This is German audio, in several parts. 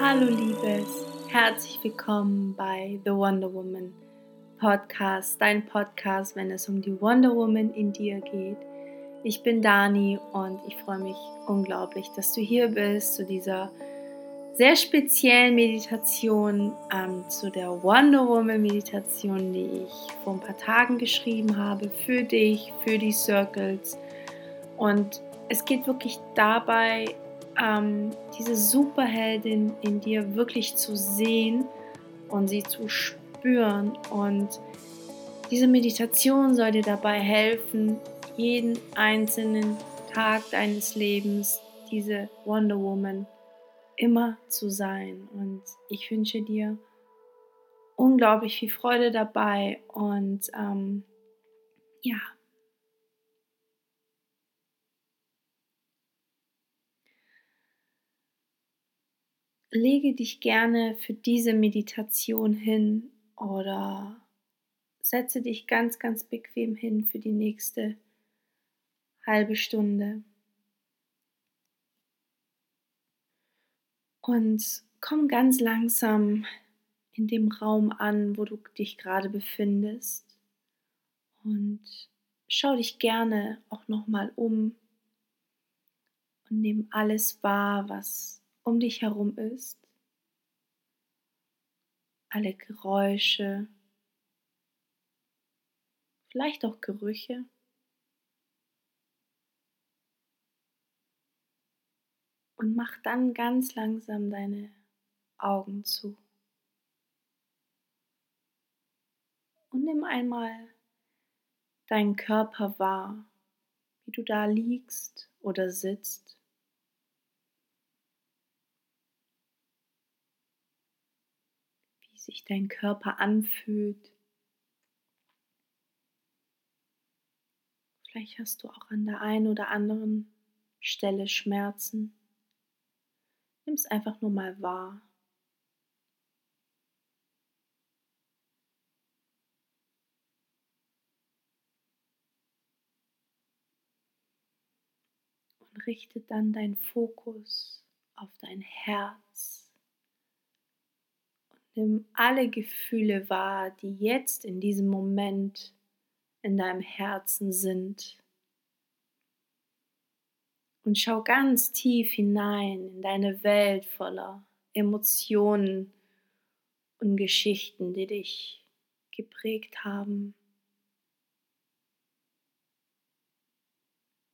Hallo Liebes, herzlich willkommen bei The Wonder Woman Podcast, dein Podcast, wenn es um die Wonder Woman in dir geht. Ich bin Dani und ich freue mich unglaublich, dass du hier bist zu dieser sehr speziellen Meditation, ähm, zu der Wonder Woman Meditation, die ich vor ein paar Tagen geschrieben habe für dich, für die Circles. Und es geht wirklich dabei ähm, diese Superheldin in dir wirklich zu sehen und sie zu spüren. Und diese Meditation soll dir dabei helfen, jeden einzelnen Tag deines Lebens diese Wonder Woman immer zu sein. Und ich wünsche dir unglaublich viel Freude dabei und ähm, ja, lege dich gerne für diese Meditation hin oder setze dich ganz, ganz bequem hin für die nächste halbe Stunde. Und komm ganz langsam in dem Raum an, wo du dich gerade befindest. Und schau dich gerne auch nochmal um und nimm alles wahr, was um dich herum ist, alle Geräusche, vielleicht auch Gerüche. Und mach dann ganz langsam deine Augen zu. Und nimm einmal deinen Körper wahr, wie du da liegst oder sitzt. Sich dein Körper anfühlt. Vielleicht hast du auch an der einen oder anderen Stelle Schmerzen. Nimm es einfach nur mal wahr. Und richte dann deinen Fokus auf dein Herz. Nimm alle Gefühle wahr, die jetzt in diesem Moment in deinem Herzen sind. Und schau ganz tief hinein in deine Welt voller Emotionen und Geschichten, die dich geprägt haben.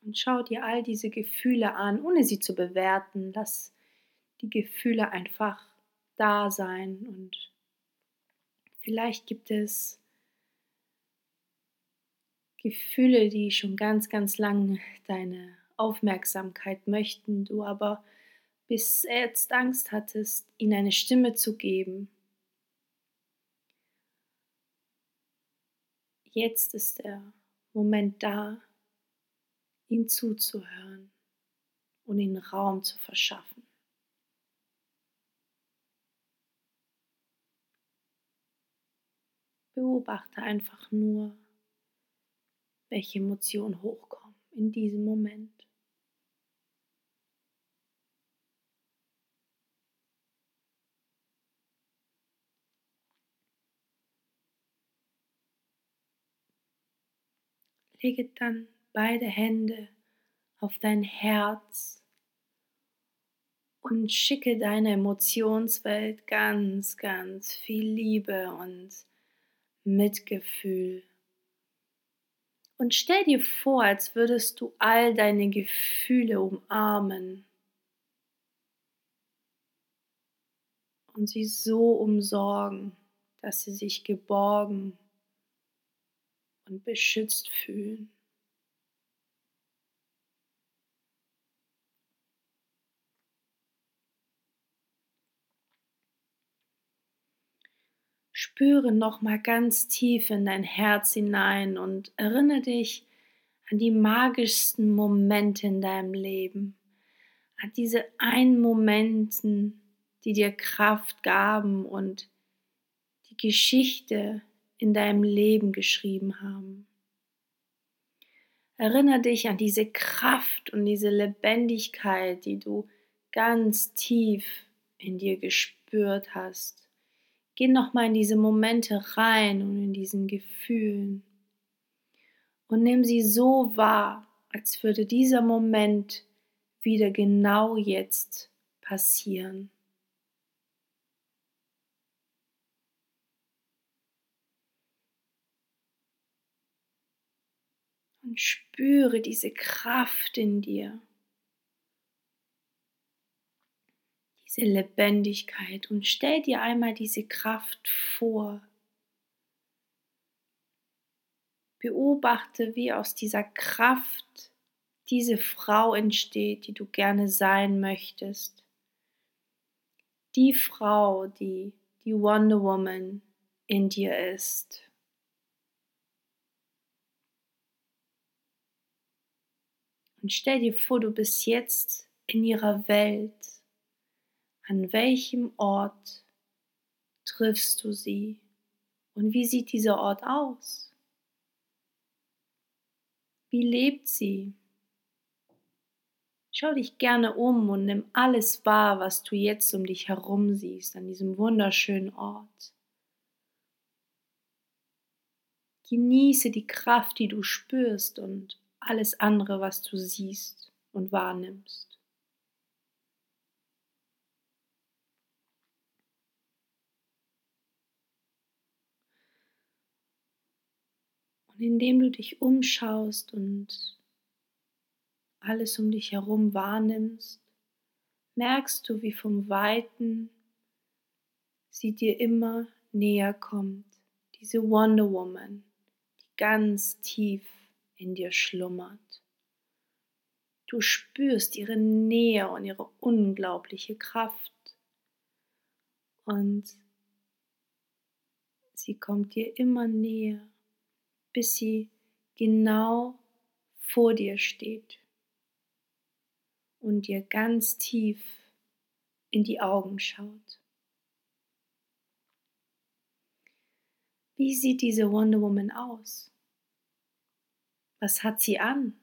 Und schau dir all diese Gefühle an, ohne sie zu bewerten. Lass die Gefühle einfach da sein und vielleicht gibt es Gefühle, die schon ganz, ganz lang deine Aufmerksamkeit möchten, du aber bis jetzt Angst hattest, ihnen eine Stimme zu geben. Jetzt ist der Moment da, ihm zuzuhören und ihnen Raum zu verschaffen. Beobachte einfach nur, welche Emotionen hochkommen in diesem Moment. Lege dann beide Hände auf dein Herz und schicke deine Emotionswelt ganz, ganz viel Liebe und Mitgefühl. Und stell dir vor, als würdest du all deine Gefühle umarmen und sie so umsorgen, dass sie sich geborgen und beschützt fühlen. Spüre noch mal ganz tief in dein Herz hinein und erinnere dich an die magischsten Momente in deinem Leben, an diese einen Momenten, die dir Kraft gaben und die Geschichte in deinem Leben geschrieben haben. Erinnere dich an diese Kraft und diese Lebendigkeit, die du ganz tief in dir gespürt hast. Geh nochmal in diese Momente rein und in diesen Gefühlen und nimm sie so wahr, als würde dieser Moment wieder genau jetzt passieren. Und spüre diese Kraft in dir. Diese Lebendigkeit und stell dir einmal diese Kraft vor. Beobachte, wie aus dieser Kraft diese Frau entsteht, die du gerne sein möchtest. Die Frau, die die Wonder Woman in dir ist. Und stell dir vor, du bist jetzt in ihrer Welt. An welchem Ort triffst du sie? Und wie sieht dieser Ort aus? Wie lebt sie? Schau dich gerne um und nimm alles wahr, was du jetzt um dich herum siehst, an diesem wunderschönen Ort. Genieße die Kraft, die du spürst und alles andere, was du siehst und wahrnimmst. Und indem du dich umschaust und alles um dich herum wahrnimmst, merkst du, wie vom Weiten sie dir immer näher kommt. Diese Wonder Woman, die ganz tief in dir schlummert. Du spürst ihre Nähe und ihre unglaubliche Kraft. Und sie kommt dir immer näher, bis sie genau vor dir steht und dir ganz tief in die Augen schaut. Wie sieht diese Wonder Woman aus? Was hat sie an?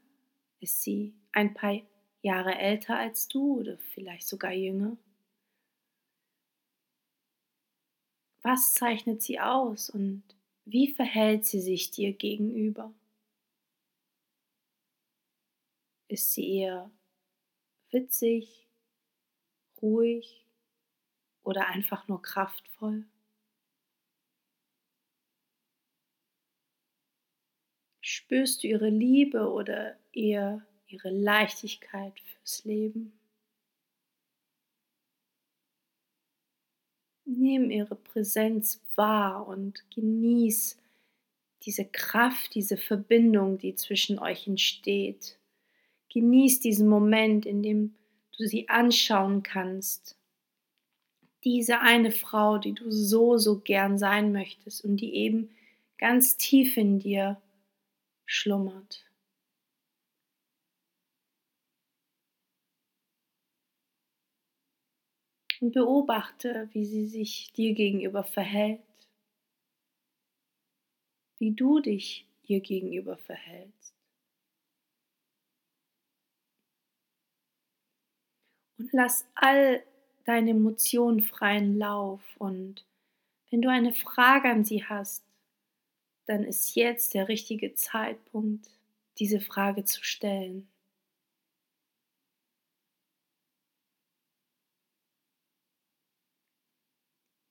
Ist sie ein paar Jahre älter als du oder vielleicht sogar jünger? Was zeichnet sie aus und wie verhält sie sich dir gegenüber? Ist sie eher witzig, ruhig oder einfach nur kraftvoll? Spürst du ihre Liebe oder eher ihre Leichtigkeit fürs Leben? Nimm ihre Präsenz wahr und genieß diese Kraft, diese Verbindung, die zwischen euch entsteht. Genieß diesen Moment, in dem du sie anschauen kannst. Diese eine Frau, die du so, so gern sein möchtest und die eben ganz tief in dir schlummert. Und beobachte, wie sie sich dir gegenüber verhält, wie du dich ihr gegenüber verhältst. Und lass all deine Emotionen freien Lauf. Und wenn du eine Frage an sie hast, dann ist jetzt der richtige Zeitpunkt, diese Frage zu stellen.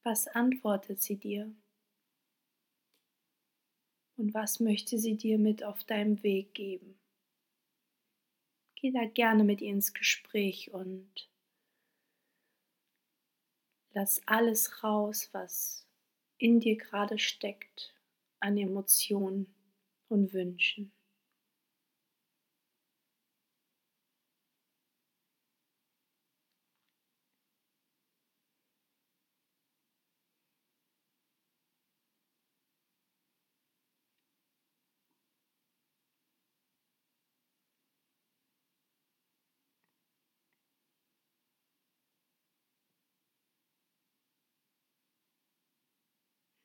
Was antwortet sie dir? Und was möchte sie dir mit auf deinem Weg geben? Geh da gerne mit ihr ins Gespräch und lass alles raus, was in dir gerade steckt an Emotionen und Wünschen.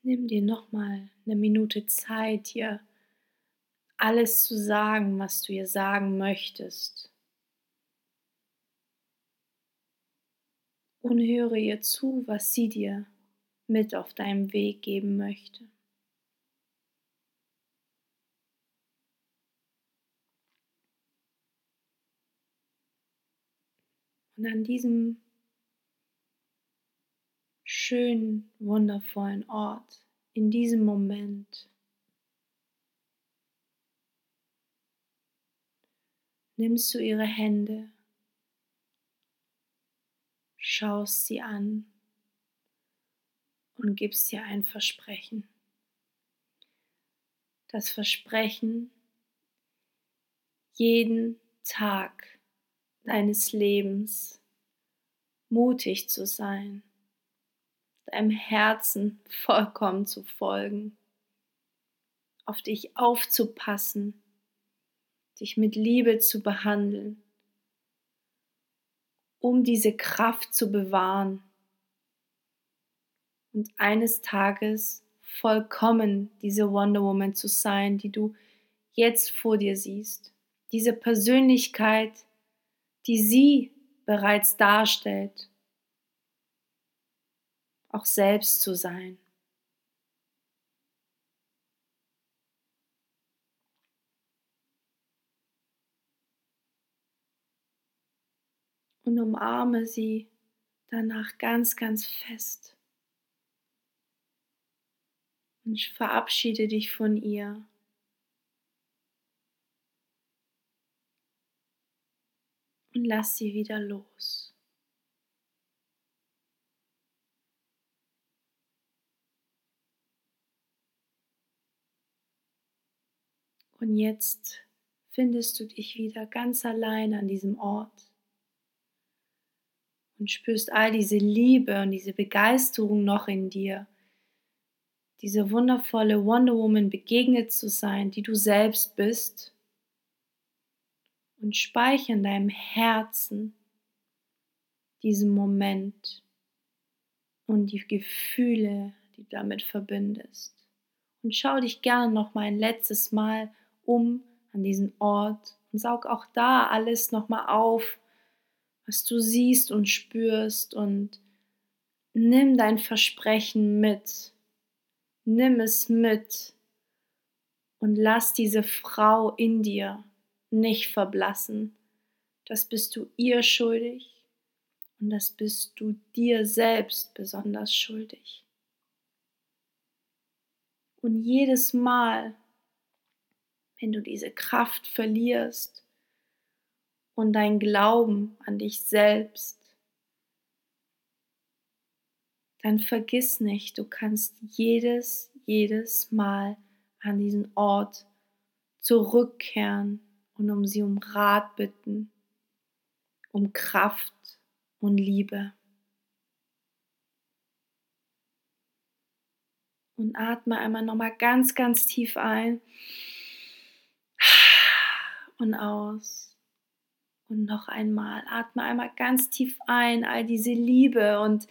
Nimm dir nochmal eine Minute Zeit, dir alles zu sagen, was du ihr sagen möchtest. und höre ihr zu, was sie dir mit auf deinem Weg geben möchte. Und an diesem schönen, wundervollen Ort, in diesem Moment, nimmst du ihre Hände, schaust sie an und gibst ihr ein Versprechen. Das Versprechen, jeden Tag deines Lebens mutig zu sein, deinem Herzen vollkommen zu folgen, auf dich aufzupassen, dich mit Liebe zu behandeln, um diese Kraft zu bewahren und eines Tages vollkommen diese Wonder Woman zu sein, die du jetzt vor dir siehst. Diese Persönlichkeit, die sie bereits darstellt, auch selbst zu sein. Und umarme sie danach ganz, ganz fest. Und verabschiede dich von ihr. und lass sie wieder los. Und jetzt findest du dich wieder ganz allein an diesem Ort und spürst all diese Liebe und diese Begeisterung noch in dir, diese wundervolle Wonder Woman begegnet zu sein, die du selbst bist und speichere in deinem Herzen diesen Moment und die Gefühle, die du damit verbindest. Und schau dich gerne noch mal ein letztes Mal um an diesen Ort und saug auch da alles noch mal auf, was du siehst und spürst und nimm dein Versprechen mit. Nimm es mit und lass diese Frau in dir nicht verblassen. Das bist du ihr schuldig und das bist du dir selbst besonders schuldig. Und jedes Mal, wenn du diese Kraft verlierst und dein Glauben an dich selbst, dann vergiss nicht, du kannst jedes, jedes Mal an diesen Ort zurückkehren und um sie um Rat bitten, um Kraft und Liebe. Und atme einmal nochmal ganz, ganz tief ein und aus. Und noch einmal, atme einmal ganz tief ein, all diese Liebe und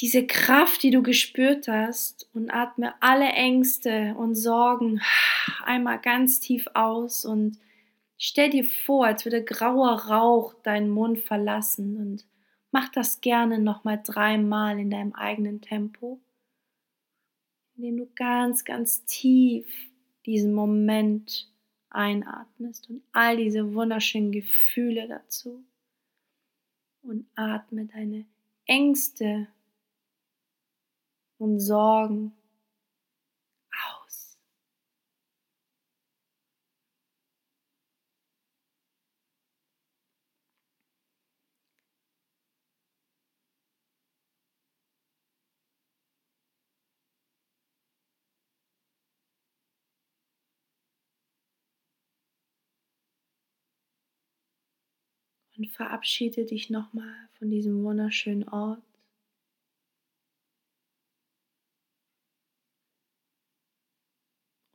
diese Kraft, die du gespürt hast. Und atme alle Ängste und Sorgen einmal ganz tief aus. Und stell dir vor, als würde grauer Rauch deinen Mund verlassen. Und mach das gerne nochmal dreimal in deinem eigenen Tempo, indem du ganz, ganz tief diesen Moment einatmest und all diese wunderschönen Gefühle dazu. Und atme deine Ängste und Sorgen aus. Und verabschiede dich nochmal von diesem wunderschönen Ort.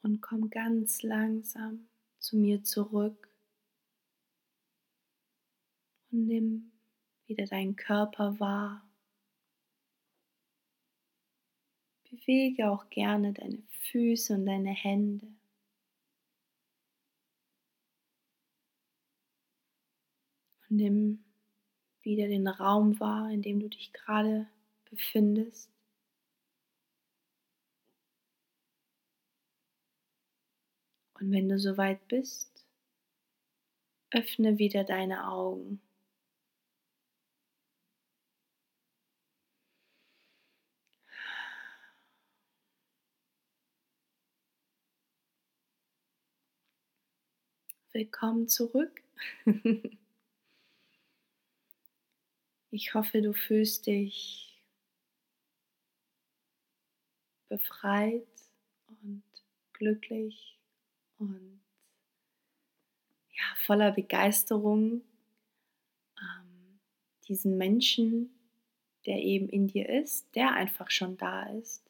und komm ganz langsam zu mir zurück und nimm wieder deinen Körper wahr. Bewege auch gerne deine Füße und deine Hände. Nimm wieder den Raum wahr, in dem du dich gerade befindest. Und wenn du soweit bist, öffne wieder deine Augen. Willkommen zurück. Ich hoffe, du fühlst dich befreit und glücklich und ja, voller Begeisterung, ähm, diesen Menschen, der eben in dir ist, der einfach schon da ist,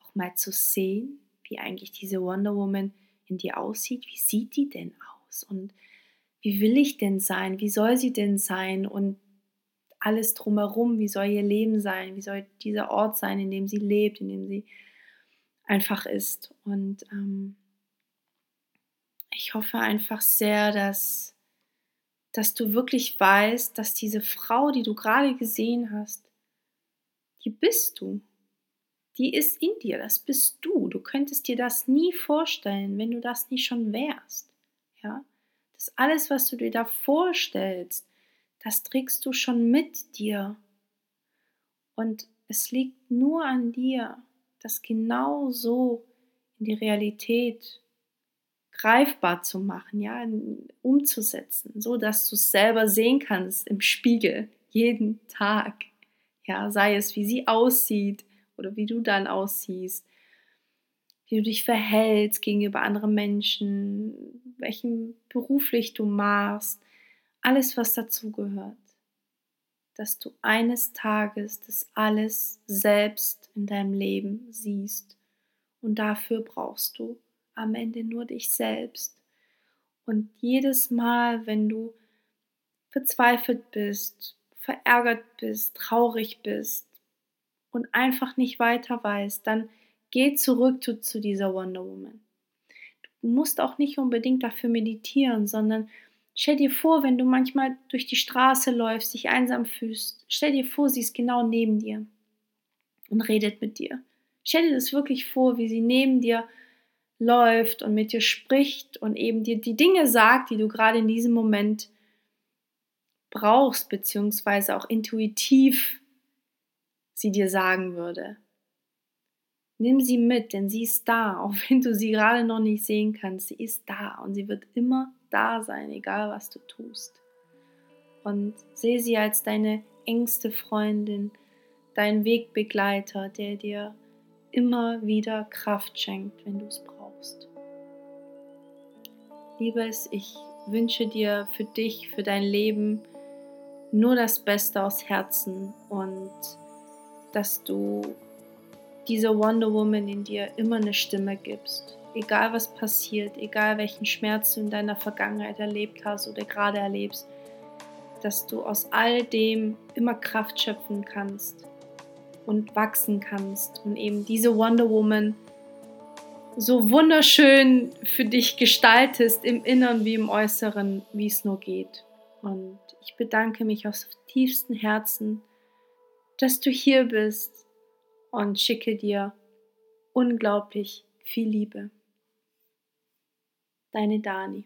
auch mal zu sehen, wie eigentlich diese Wonder Woman in dir aussieht. Wie sieht die denn aus? Und wie will ich denn sein? Wie soll sie denn sein? Und alles drumherum, wie soll ihr Leben sein, wie soll dieser Ort sein, in dem sie lebt, in dem sie einfach ist. Und ähm, ich hoffe einfach sehr, dass, dass du wirklich weißt, dass diese Frau, die du gerade gesehen hast, die bist du. Die ist in dir, das bist du. Du könntest dir das nie vorstellen, wenn du das nicht schon wärst. Ja? Das alles, was du dir da vorstellst, das trägst du schon mit dir. Und es liegt nur an dir, das genau so in die Realität greifbar zu machen, ja, umzusetzen, so dass du es selber sehen kannst im Spiegel jeden Tag. Ja, sei es wie sie aussieht oder wie du dann aussiehst, wie du dich verhältst gegenüber anderen Menschen, welchen beruflich du machst, alles, was dazugehört, dass du eines Tages das alles selbst in deinem Leben siehst. Und dafür brauchst du am Ende nur dich selbst. Und jedes Mal, wenn du verzweifelt bist, verärgert bist, traurig bist und einfach nicht weiter weißt, dann geh zurück zu, zu dieser Wonder Woman. Du musst auch nicht unbedingt dafür meditieren, sondern Stell dir vor, wenn du manchmal durch die Straße läufst, dich einsam fühlst, stell dir vor, sie ist genau neben dir und redet mit dir. Stell dir das wirklich vor, wie sie neben dir läuft und mit dir spricht und eben dir die Dinge sagt, die du gerade in diesem Moment brauchst, beziehungsweise auch intuitiv sie dir sagen würde. Nimm sie mit, denn sie ist da, auch wenn du sie gerade noch nicht sehen kannst. Sie ist da und sie wird immer da sein, egal was du tust. Und sehe sie als deine engste Freundin, dein Wegbegleiter, der dir immer wieder Kraft schenkt, wenn du es brauchst. Liebes, ich wünsche dir für dich, für dein Leben nur das Beste aus Herzen und dass du dieser Wonder Woman in dir immer eine Stimme gibst egal was passiert, egal welchen Schmerz du in deiner Vergangenheit erlebt hast oder gerade erlebst, dass du aus all dem immer Kraft schöpfen kannst und wachsen kannst und eben diese Wonder Woman so wunderschön für dich gestaltest im Inneren wie im Äußeren, wie es nur geht. Und ich bedanke mich aus tiefstem Herzen, dass du hier bist und schicke dir unglaublich viel Liebe. Deine Dani.